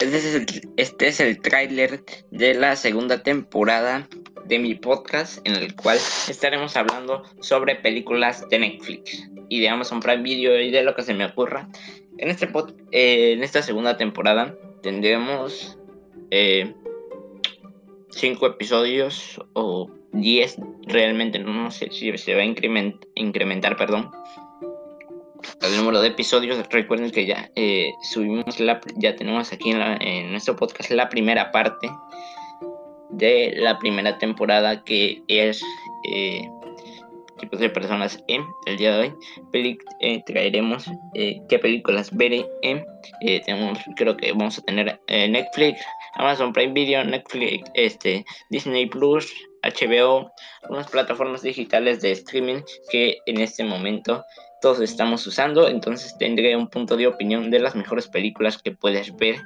Este es el, este tráiler de la segunda temporada de mi podcast en el cual estaremos hablando sobre películas de Netflix y de Amazon Prime Video y de lo que se me ocurra. En, este eh, en esta segunda temporada tendremos 5 eh, episodios o 10 realmente, no sé si se va a incrementar, perdón, el número de episodios. Recuerden que ya eh, subimos la, ya tenemos aquí en, nuestro podcast la primera parte de la primera temporada que es eh, tipos de personas en el día de hoy eh, traeremos qué películas veré en tenemos creo que vamos a tener Netflix Amazon Prime Video Netflix este Disney Plus HBO unas plataformas digitales de streaming que en este momento todos estamos usando, entonces tendré un punto de opinión de las mejores películas que puedes ver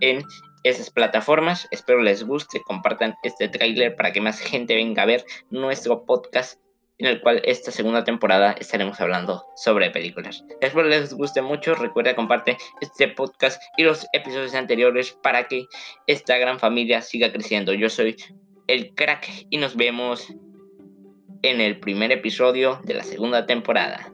en esas plataformas. Espero les guste, compartan este tráiler para que más gente venga a ver nuestro podcast en el cual esta segunda temporada estaremos hablando sobre películas. Espero les guste mucho, recuerda comparte este podcast y los episodios anteriores para que esta gran familia siga creciendo. Yo soy el crack y nos vemos en el primer episodio de la segunda temporada.